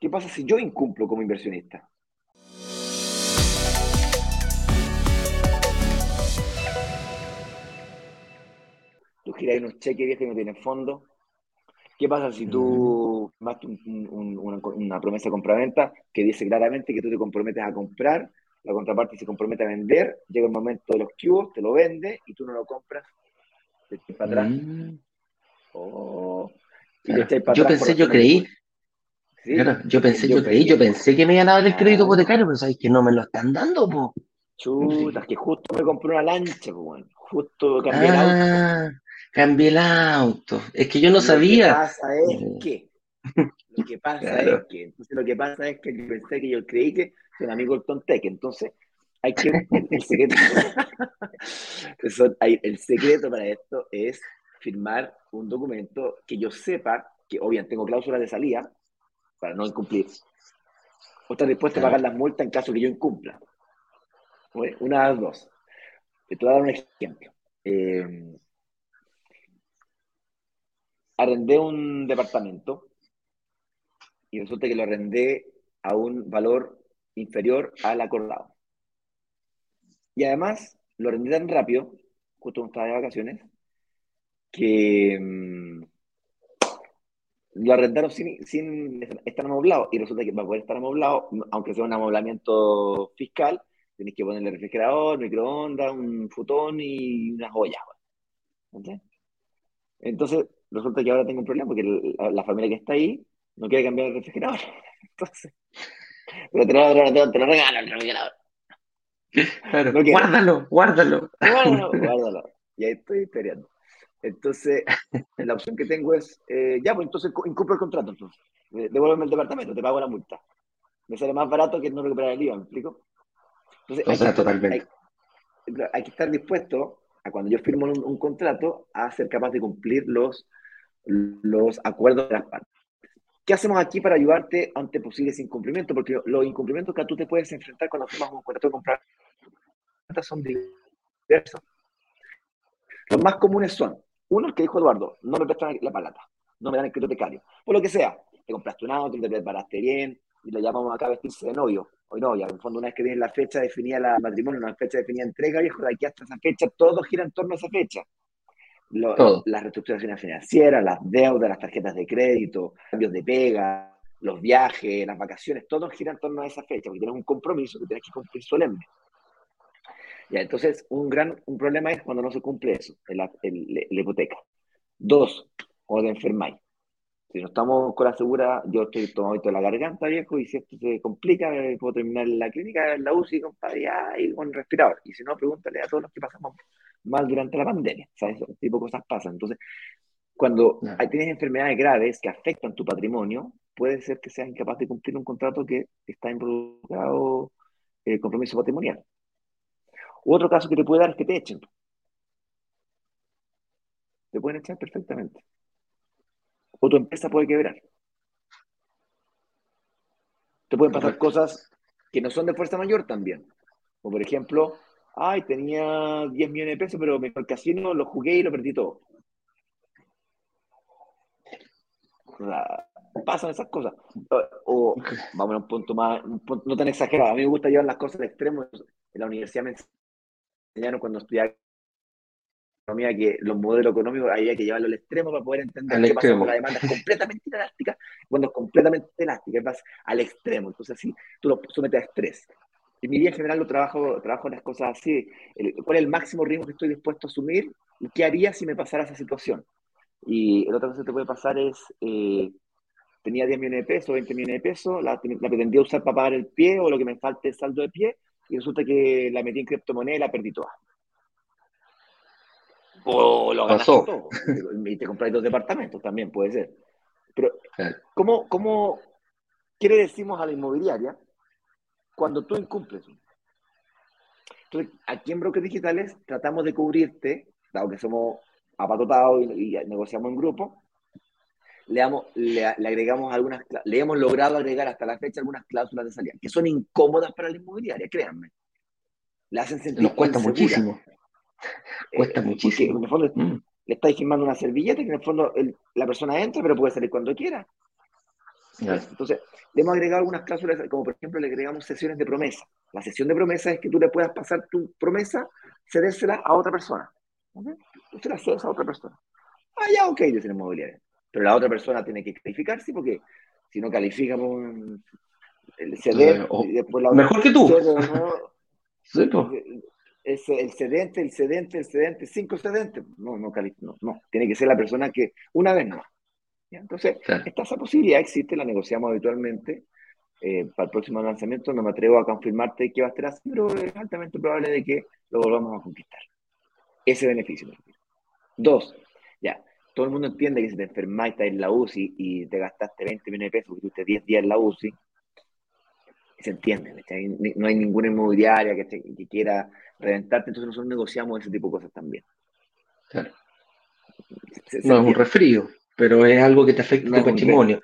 ¿Qué pasa si yo incumplo como inversionista? Tú giras unos cheques viejos que no tienen fondo. ¿Qué pasa si tú más una, promesa de compraventa que dice claramente que tú te comprometes a comprar, la contraparte se compromete a vender, llega el momento de los cubos, te lo vende y tú no lo compras, te para atrás. Mm. Oh. yo pensé, yo creí, yo pensé, yo, creí, yo pensé que me iban a dar el crédito hipotecario, pero sabéis que no me lo están dando, po. Chuta, que justo me compré una lancha, po, bueno. Justo cambié el auto. Ah, cambié el auto. Es que yo no sabía. Lo que pasa es que. Lo que pasa es que. Entonces, lo que pasa es que yo pensé que yo creí que soy un amigo del Tontec. Entonces, hay que. El secreto. el secreto para esto es firmar un documento que yo sepa que, obviamente, tengo cláusulas de salida para no incumplir. O estás dispuesto a pagar las multas en caso que yo incumpla. Una de las dos. Te voy a dar un ejemplo. Eh, arrendé un departamento y resulta que lo arrendé a un valor inferior al acordado. Y además lo arrendé tan rápido, justo cuando estaba de vacaciones, que mm, lo arrendaron sin, sin estar amoblado y resulta que para poder estar amoblado, aunque sea un amoblamiento fiscal, tienes que ponerle refrigerador, microondas, un futón y unas ollas. Entonces, resulta que ahora tengo un problema porque la, familia que está ahí no quiere cambiar el refrigerador. Entonces, pero te lo, te, lo regalo el refrigerador. guárdalo, guárdalo. Guárdalo, guárdalo. Y ahí estoy esperando. Entonces, la opción que tengo es, eh, ya, pues entonces incumplo el contrato, entonces. Devuélveme el departamento, te pago la multa. Me sale más barato que no recuperar el IVA, ¿me explico? Entonces, o sea, totalmente. Hay, que estar dispuesto a cuando yo firmo un, contrato a ser capaz de cumplir los, los acuerdos de las partes. ¿Qué hacemos aquí para ayudarte ante posibles incumplimientos? Porque los incumplimientos que tú te puedes enfrentar cuando firmas un contrato de comprar son diversos. Los más comunes son uno, el que dijo Eduardo, no me prestan la palata, no me dan el crédito becario. Por lo que sea, te compraste un auto, te preparaste bien, y lo llamamos acá a vestirse de novio, o novia. En el fondo, una vez que viene la fecha definida la matrimonio, una fecha definida entrega, viejo, de aquí hasta esa fecha, todo gira en torno a esa fecha. las reestructuraciones financieras, las deudas, las tarjetas de crédito, cambios de pega, los viajes, las vacaciones, todo gira en torno a esa fecha, porque tienes un compromiso que tienes que cumplir solemne. Ya, entonces, un gran un problema es cuando no se cumple eso, la hipoteca. Dos, cuando te enfermáis. Si no estamos con la segura, yo estoy tomando la garganta, viejo, y si esto se complica, puedo terminar en la clínica, en la UCI, compadre, y con respirador. Y si no, pregúntale a todos los que pasamos mal durante la pandemia, ¿sabes? Ese tipo de cosas pasan. Entonces, cuando tienes enfermedades graves que afectan tu patrimonio, puede ser que seas incapaz de cumplir un contrato que está involucrado el eh, compromiso patrimonial otro caso que te puede dar es que te echen. Te pueden echar perfectamente. O tu empresa puede quebrar. Te pueden pasar cosas que no son de fuerza mayor también. O por ejemplo, ay, tenía 10 millones de pesos, pero me el casino lo jugué y lo perdí todo. pasan esas cosas. O, vamos a un punto más, no tan exagerado. A mí me gusta llevar las cosas al extremo. En la universidad me cuando estudiaba economía que los modelos económicos había que llevarlo al extremo para poder entender qué pasa cuando la demanda es completamente elástica, cuando es completamente elástica, vas al extremo. Entonces, así tú lo sometes a estrés. En mi vida en general lo trabajo, trabajo en las cosas así. ¿Cuál es el máximo riesgo que estoy dispuesto a asumir? ¿Y qué haría si me pasara esa situación? Y la otra cosa que te puede pasar es, eh, tenía 10 millones de pesos, 20 millones de pesos, la, la pretendía usar para pagar el pie o lo que me falte es saldo de pie, y resulta que la metí en criptomoneda y la perdí toda. O lo ganaste todo. Y te compras dos departamentos también, puede ser. Pero, ¿cómo, ¿cómo, qué le decimos a la inmobiliaria cuando tú incumples? Entonces, aquí en Brokers Digitales tratamos de cubrirte, dado que somos apatotados y, y negociamos en grupo, le, agregamos algunas, le hemos logrado agregar hasta la fecha algunas cláusulas de salida, que son incómodas para la inmobiliaria, créanme. Le hacen sentir Nos cuesta muchísimo. cuesta eh, muchísimo. en el fondo le estáis firmando una servilleta que en el fondo la persona entra, pero puede salir cuando quiera. Entonces, hemos agregado algunas cláusulas, como por ejemplo le agregamos sesiones de promesa. La sesión de promesa es que tú le puedas pasar tu promesa, cedérsela a otra persona. ¿okay? Tú se la cedes a otra persona. Ah, ya, ok, dice la inmobiliaria. Pero la otra persona tiene que calificarse porque si no califica el ceder, después la mejor que tú. el cedente, el cedente, el cedente, cinco cedentes. No, no, no, no, tiene que ser la persona que una vez no. Entonces, esa posibilidad existe, la negociamos habitualmente. Eh, para el próximo lanzamiento no me atrevo a confirmarte que va a estar así, pero es altamente probable de que lo volvamos a conquistar. Ese beneficio. Dos, ya, todo el mundo entiende que si te enfermas, estás en la UCI y te gastaste 20 millones de pesos porque tuviste 10 días en la UCI, se entiende, no hay ninguna inmobiliaria que, que quiera reventarte, entonces nosotros negociamos ese tipo de cosas también. Claro. no es un resfrío, pero es algo que te afecta tu patrimonio.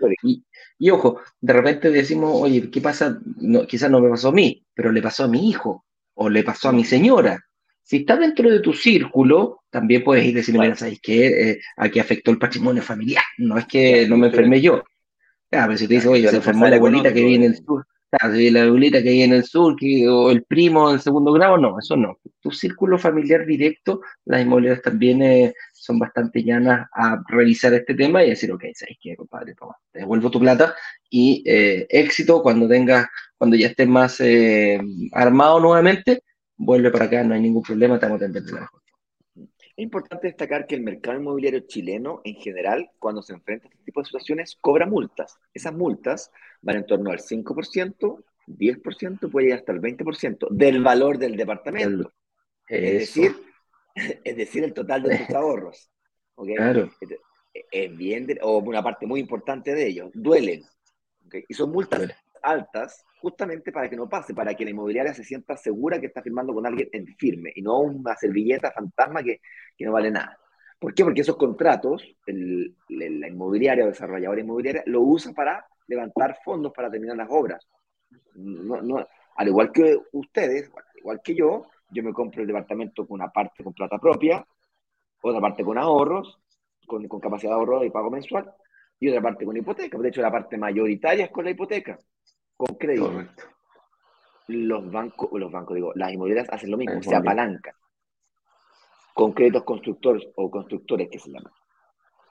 Y, ojo, de repente decimos, oye, ¿qué pasa? No, quizás no me pasó a mí, pero le pasó a mi hijo o le pasó a mi señora. Si está dentro de tu círculo, también puedes ir decirle, mira, ¿sabes qué? Eh, aquí afectó el patrimonio familiar, no es que no me enfermé yo. Claro, pero si te dice, oye, se enfermó la abuelita que vive en el sur, la abuelita que hay en el sur, que, o el primo en segundo grado, no, eso no. Tu círculo familiar directo, las inmobiliarias también eh, son bastante llanas a revisar este tema y decir, ok, ¿sabes qué, compadre? te devuelvo tu plata y eh, éxito cuando tengas, cuando ya estés más eh, armado nuevamente, vuelve para acá, no hay ningún problema, estamos a la mejor. Es importante destacar que el mercado inmobiliario chileno, en general, cuando se enfrenta a este tipo de situaciones, cobra multas. Esas multas van en torno al 5%, 10%, puede llegar hasta el 20% del valor del departamento. Es decir, es decir, el total de tus ahorros. Claro. Es bien, o una parte muy importante de ellos, duelen. Y son multas altas justamente para que no pase, para que la inmobiliaria se sienta segura que está firmando con alguien en firme y no una servilleta fantasma que, que no vale nada. ¿Por qué? Porque esos contratos, la inmobiliaria o desarrolladora inmobiliaria lo usa para levantar fondos para terminar las obras. No, no, al igual que ustedes, igual que yo, yo me compro el departamento con una parte con plata propia, otra parte con ahorros, con, con capacidad de ahorro y pago mensual, y otra parte con hipoteca. De hecho, la parte mayoritaria es con la hipoteca con crédito. Los bancos, los bancos, digo, las inmobiliarias hacen lo mismo, se apalancan con créditos constructores o constructores que se llaman.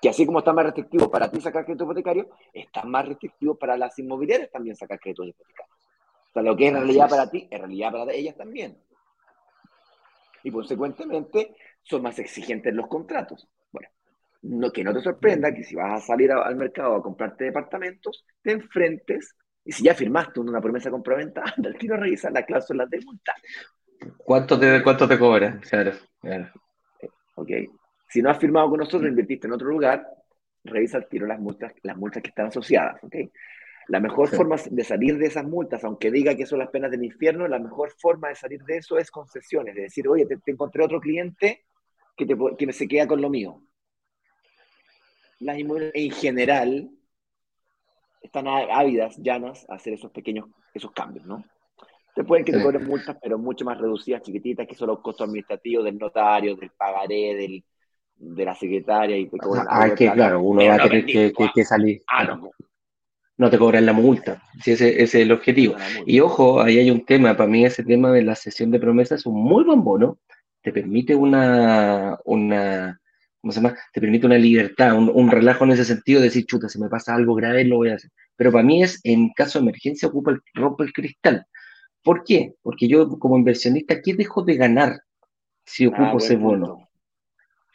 Que así como está más restrictivo para ti sacar crédito hipotecario, está más restrictivo para las inmobiliarias también sacar créditos hipotecarios. O sea, lo que es realidad para ti, es realidad para ellas también. Y consecuentemente son más exigentes los contratos. Bueno, no, que no te sorprenda que si vas a salir al mercado a comprarte departamentos, te enfrentes y si ya firmaste una promesa de compraventa, anda al tiro a revisar la cláusula de multa. ¿Cuánto te, cuánto te cobra? Claro, claro. Ok. Si no has firmado con nosotros, invertiste en otro lugar, revisa al tiro las multas, las multas que están asociadas. Ok. La mejor forma de salir de esas multas, aunque diga que son las penas del infierno, la mejor forma de salir de eso es concesiones, de decir, oye, te, encontré otro cliente que, te, que se queda con lo mío. Las inmobiliarias en general están ávidas, llanas, a hacer esos pequeños, esos cambios, ¿no? Te pueden que te cobren multas, pero mucho más reducidas, chiquititas, que son los costos administrativos del notario, del pagaré, del, de la secretaria. Y te cobran ah, es que claro, uno va a tener que, salir. Ah, no. no te cobran la multa, si ese, ese, es el objetivo. Y ojo, ahí hay un tema, para mí ese tema de la sesión de promesas es un muy buen bono, te permite una, una ¿cómo se llama? Te permite una libertad, un, relajo en ese sentido de decir, chuta, si me pasa algo grave, lo voy a hacer. Pero para mí es, en caso de emergencia, ocupa el, rompe el cristal. ¿Por qué? Porque yo, como inversionista, ¿qué dejo de ganar si ocupo ah, ese bono?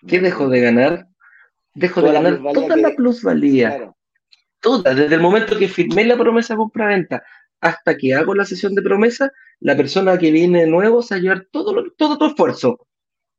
¿Qué dejo de ganar? Dejo de ganar toda la plusvalía. Toda, desde el momento que firmé la promesa de compra-venta hasta que hago la sesión de promesa, la persona que viene nuevo se va a llevar todo, todo tu esfuerzo.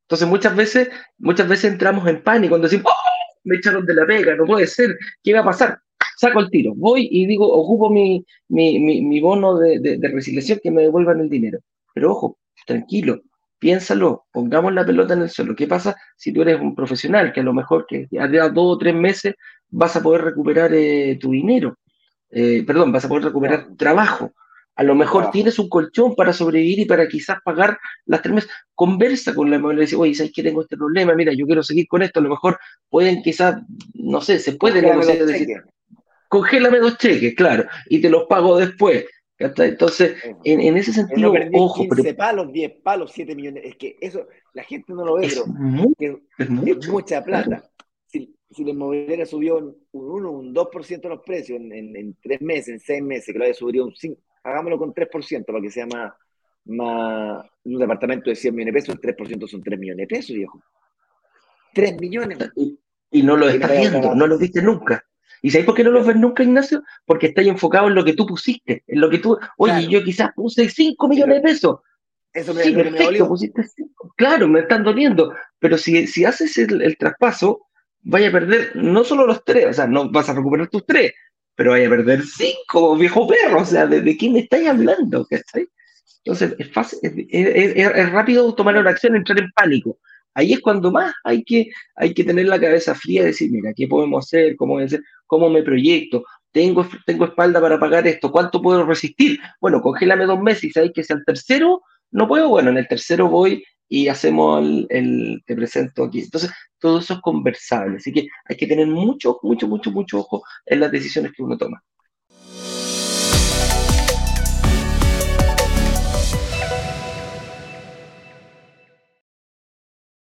Entonces muchas veces, muchas veces entramos en pánico cuando decimos, ¡Oh! me echaron de la pega, no puede ser, ¿qué va a pasar? Saco el tiro, voy y digo, ocupo mi, mi, bono de, de, resignación que me devuelvan el dinero. Pero ojo, tranquilo, piénsalo, pongamos la pelota en el suelo. ¿Qué pasa si tú eres un profesional que a lo mejor que ya dos o tres meses vas a poder recuperar eh, tu dinero? Eh, perdón, vas a poder recuperar trabajo. A lo mejor tienes un colchón para sobrevivir y para quizás pagar las tres meses. Conversa con la inmobiliaria y dice, oye, ¿sabes que tengo este problema? Mira, yo quiero seguir con esto. A lo mejor pueden quizás, no sé, se puede negociar. Congélame dos cheques, claro, y te los pago después. Entonces, en, ese sentido, ojo. 15 pero, palos, 10 palos, 7 millones. Es que eso, la gente no lo ve, es pero es, mucha plata. Si, si la inmobiliaria subió un 1, un 2% los precios en, en, en, 3 meses, en 6 meses, que lo haya subido un 5, hagámoslo con 3% para que sea más, más. Un departamento de 100 millones de pesos, el 3% son 3 millones de pesos, viejo. 3 millones. Y, y no lo estás viendo, no lo viste nunca. ¿Y sabes por qué no los ves nunca, Ignacio? Porque estás enfocado en lo que tú pusiste, en lo que tú, oye, yo quizás puse 5 millones de pesos. Eso me, sí, perfecto, pusiste 5. Claro, me están doliendo, pero si, si haces el, traspaso, vaya a perder no solo los tres, o sea, no vas a recuperar tus tres, pero vaya a perder cinco, viejo perro, o sea, ¿de, quién estáis hablando? Entonces, es fácil, es, es, es, rápido tomar una acción, entrar en pánico. Ahí es cuando más hay que, hay que tener la cabeza fría y decir, mira, ¿qué podemos hacer? ¿Cómo, hacer? ¿Cómo me proyecto? ¿Tengo, tengo espalda para pagar esto, ¿cuánto puedo resistir? Bueno, congélame dos meses y sabéis que si al tercero no puedo, bueno, en el tercero voy y hacemos el, el, te presento aquí. Entonces, todo eso es conversable, así que hay que tener mucho, mucho, mucho, mucho ojo en las decisiones que uno toma.